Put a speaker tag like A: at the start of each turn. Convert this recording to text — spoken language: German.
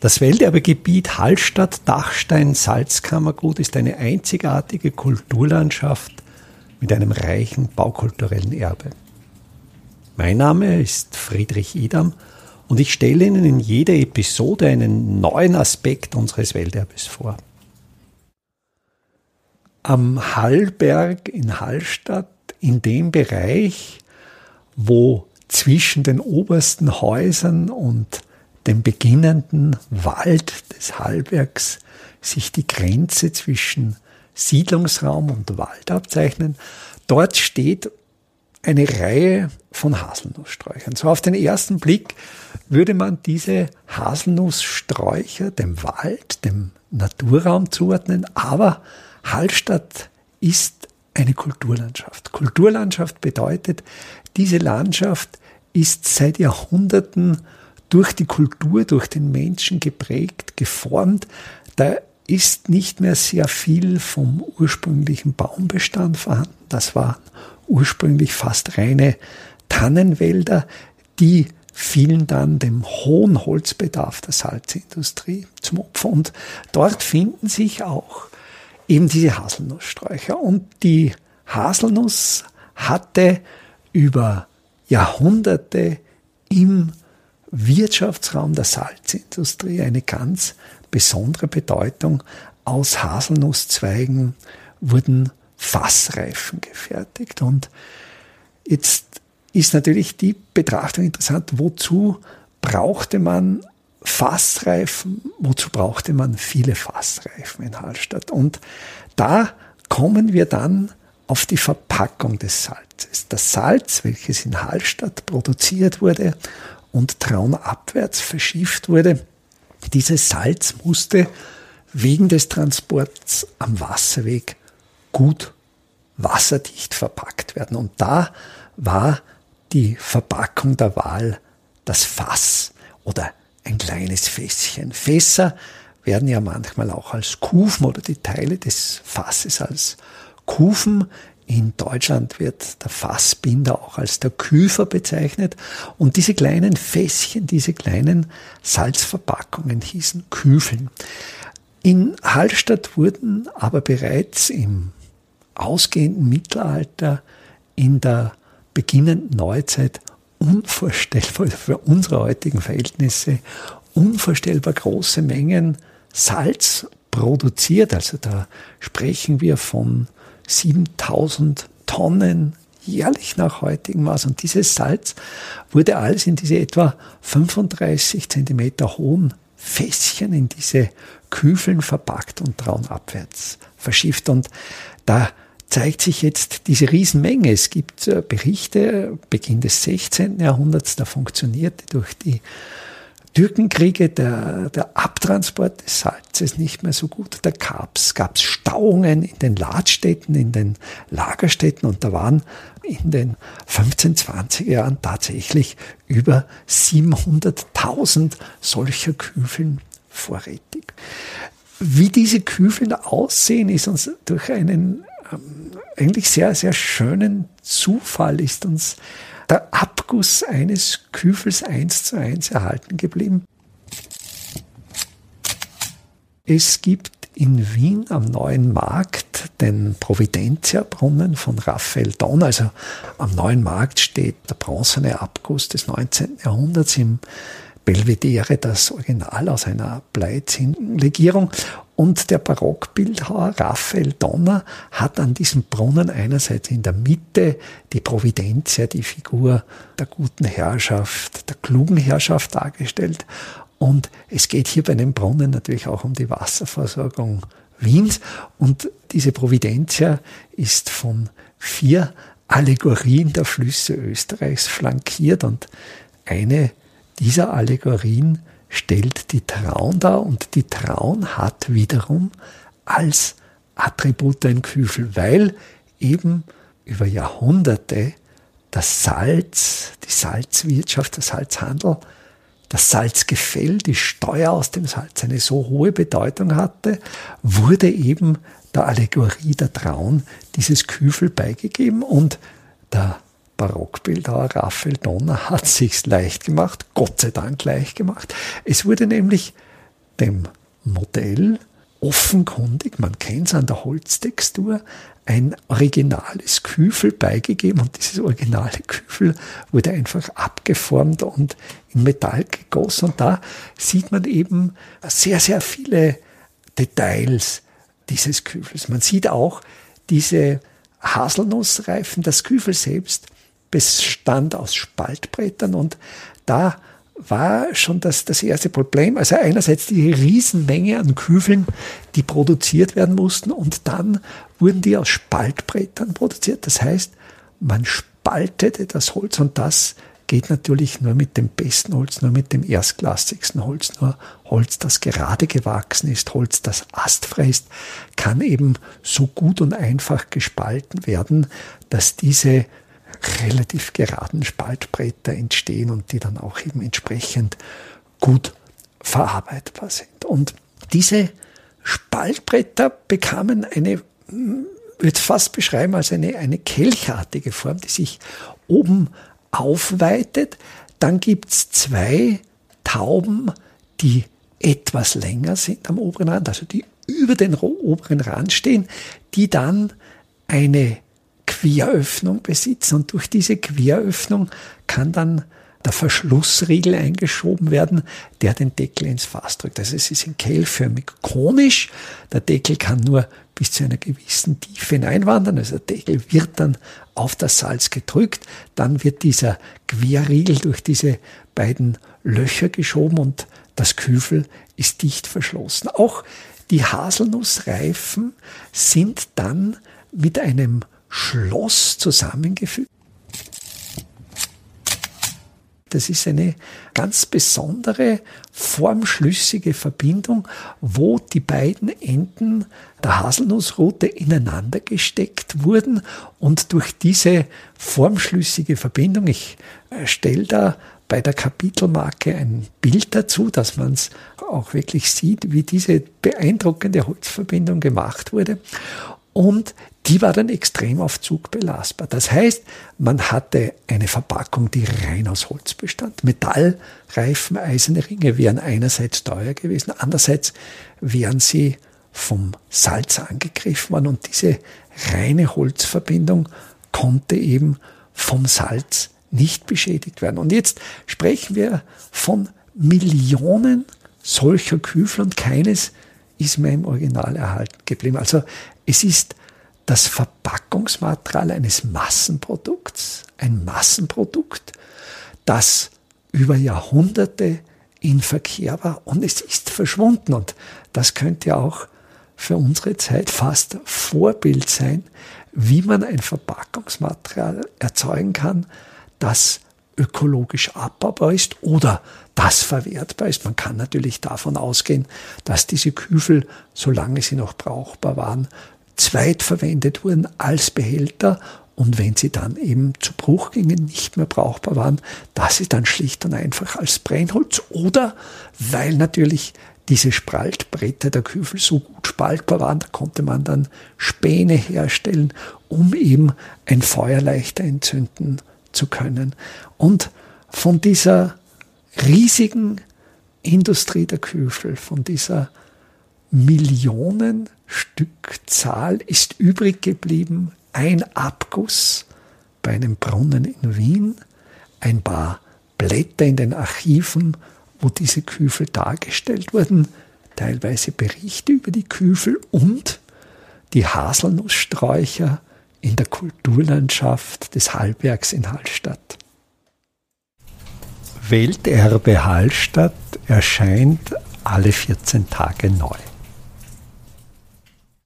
A: Das Welterbegebiet Hallstatt-Dachstein-Salzkammergut ist eine einzigartige Kulturlandschaft mit einem reichen baukulturellen Erbe. Mein Name ist Friedrich Idam und ich stelle Ihnen in jeder Episode einen neuen Aspekt unseres Welterbes vor. Am Hallberg in Hallstatt, in dem Bereich, wo zwischen den obersten Häusern und dem beginnenden Wald des Hallbergs sich die Grenze zwischen Siedlungsraum und Wald abzeichnen. Dort steht eine Reihe von Haselnusssträuchern. So auf den ersten Blick würde man diese Haselnusssträucher dem Wald, dem Naturraum zuordnen, aber Hallstatt ist eine Kulturlandschaft. Kulturlandschaft bedeutet, diese Landschaft ist seit Jahrhunderten durch die Kultur, durch den Menschen geprägt, geformt. Da ist nicht mehr sehr viel vom ursprünglichen Baumbestand vorhanden. Das waren ursprünglich fast reine Tannenwälder, die fielen dann dem hohen Holzbedarf der Salzindustrie zum Opfer. Und dort finden sich auch eben diese Haselnusssträucher. Und die Haselnuss hatte über Jahrhunderte im Wirtschaftsraum der Salzindustrie eine ganz besondere Bedeutung. Aus Haselnusszweigen wurden Fassreifen gefertigt. Und jetzt ist natürlich die Betrachtung interessant, wozu brauchte man Fassreifen, wozu brauchte man viele Fassreifen in Hallstatt? Und da kommen wir dann auf die Verpackung des Salzes. Das Salz, welches in Hallstatt produziert wurde und traunabwärts verschifft wurde, dieses Salz musste wegen des Transports am Wasserweg gut wasserdicht verpackt werden. Und da war die Verpackung der Wahl das Fass oder ein kleines Fässchen. Fässer werden ja manchmal auch als Kufen oder die Teile des Fasses als Kufen in Deutschland wird der Fassbinder auch als der Küfer bezeichnet. Und diese kleinen Fässchen, diese kleinen Salzverpackungen hießen Küfeln. In Hallstatt wurden aber bereits im ausgehenden Mittelalter, in der beginnenden Neuzeit unvorstellbar für unsere heutigen Verhältnisse, unvorstellbar große Mengen Salz produziert. Also da sprechen wir von 7000 Tonnen jährlich nach heutigem Maß. Und dieses Salz wurde alles in diese etwa 35 Zentimeter hohen Fässchen, in diese Küfeln verpackt und traunabwärts verschifft. Und da zeigt sich jetzt diese Riesenmenge. Es gibt äh, Berichte, Beginn des 16. Jahrhunderts, da funktionierte durch die Türkenkriege der, der Abtransport des Salzes nicht mehr so gut. Da gab es Stauungen in den Ladstädten, in den Lagerstädten und da waren in den 15, 20 Jahren tatsächlich über 700.000 solcher Küfeln vorrätig. Wie diese Küfeln aussehen, ist uns durch einen ähm, eigentlich sehr, sehr schönen Zufall ist uns der Abguss eines Küfels eins zu eins erhalten geblieben. Es gibt in Wien am Neuen Markt den Providentia-Brunnen von Raphael Donn. Also am Neuen Markt steht der bronzene Abguss des 19. Jahrhunderts im Belvedere, das Original aus einer Bleizinnlegierung. Und der Barockbildhauer Raphael Donner hat an diesem Brunnen einerseits in der Mitte die Providentia, die Figur der guten Herrschaft, der klugen Herrschaft dargestellt. Und es geht hier bei dem Brunnen natürlich auch um die Wasserversorgung Wiens. Und diese Providentia ist von vier Allegorien der Flüsse Österreichs flankiert und eine dieser Allegorien stellt die Traun dar und die Traun hat wiederum als Attribut ein Küfel, weil eben über Jahrhunderte das Salz, die Salzwirtschaft, der Salzhandel, das Salzgefäll, die Steuer aus dem Salz eine so hohe Bedeutung hatte, wurde eben der Allegorie der Traun dieses Küfel beigegeben und der Barockbildhauer Raphael Donner hat sich's leicht gemacht, Gott sei Dank leicht gemacht. Es wurde nämlich dem Modell offenkundig, man kennt es an der Holztextur, ein originales Küfel beigegeben und dieses originale Küfel wurde einfach abgeformt und in Metall gegossen und da sieht man eben sehr, sehr viele Details dieses Küfels. Man sieht auch diese Haselnussreifen, das Küfel selbst bestand aus Spaltbrettern und da war schon das, das erste Problem. Also einerseits die Riesenmenge an Küfeln, die produziert werden mussten und dann wurden die aus Spaltbrettern produziert. Das heißt, man spaltete das Holz und das geht natürlich nur mit dem besten Holz, nur mit dem erstklassigsten Holz. Nur Holz, das gerade gewachsen ist, Holz, das astfrei ist, kann eben so gut und einfach gespalten werden, dass diese relativ geraden Spaltbretter entstehen und die dann auch eben entsprechend gut verarbeitbar sind. Und diese Spaltbretter bekamen eine, würde fast beschreiben als eine, eine kelchartige Form, die sich oben aufweitet. Dann gibt's zwei Tauben, die etwas länger sind am oberen Rand, also die über den oberen Rand stehen, die dann eine Queröffnung besitzen und durch diese Queröffnung kann dann der Verschlussriegel eingeschoben werden, der den Deckel ins Fass drückt. Also es ist in kehlförmig konisch. Der Deckel kann nur bis zu einer gewissen Tiefe hineinwandern. Also der Deckel wird dann auf das Salz gedrückt. Dann wird dieser Querriegel durch diese beiden Löcher geschoben und das Küfel ist dicht verschlossen. Auch die Haselnussreifen sind dann mit einem Schloss zusammengefügt. Das ist eine ganz besondere, formschlüssige Verbindung, wo die beiden Enden der Haselnussrute ineinander gesteckt wurden und durch diese formschlüssige Verbindung, ich äh, stelle da bei der Kapitelmarke ein Bild dazu, dass man es auch wirklich sieht, wie diese beeindruckende Holzverbindung gemacht wurde. Und die war dann extrem auf Zug belastbar. Das heißt, man hatte eine Verpackung, die rein aus Holz bestand. Metallreifen, eiserne Ringe wären einerseits teuer gewesen, andererseits wären sie vom Salz angegriffen worden und diese reine Holzverbindung konnte eben vom Salz nicht beschädigt werden. Und jetzt sprechen wir von Millionen solcher Küfel und keines ist mehr im Original erhalten geblieben. Also es ist das Verpackungsmaterial eines Massenprodukts, ein Massenprodukt, das über Jahrhunderte in Verkehr war und es ist verschwunden. Und das könnte auch für unsere Zeit fast Vorbild sein, wie man ein Verpackungsmaterial erzeugen kann, das ökologisch abbaubar ist oder das verwertbar ist. Man kann natürlich davon ausgehen, dass diese Küfel, solange sie noch brauchbar waren, zweitverwendet wurden als Behälter und wenn sie dann eben zu Bruch gingen, nicht mehr brauchbar waren, dass sie dann schlicht und einfach als Brennholz oder weil natürlich diese Spaltbretter der Küfel so gut spaltbar waren, da konnte man dann Späne herstellen, um eben ein Feuer leichter entzünden zu können. Und von dieser riesigen Industrie der Küfel, von dieser Millionen Stückzahl ist übrig geblieben. Ein Abguss bei einem Brunnen in Wien, ein paar Blätter in den Archiven, wo diese Küfel dargestellt wurden, teilweise Berichte über die Küfel und die Haselnusssträucher in der Kulturlandschaft des Hallbergs in Hallstatt.
B: Welterbe Hallstatt erscheint alle 14 Tage neu.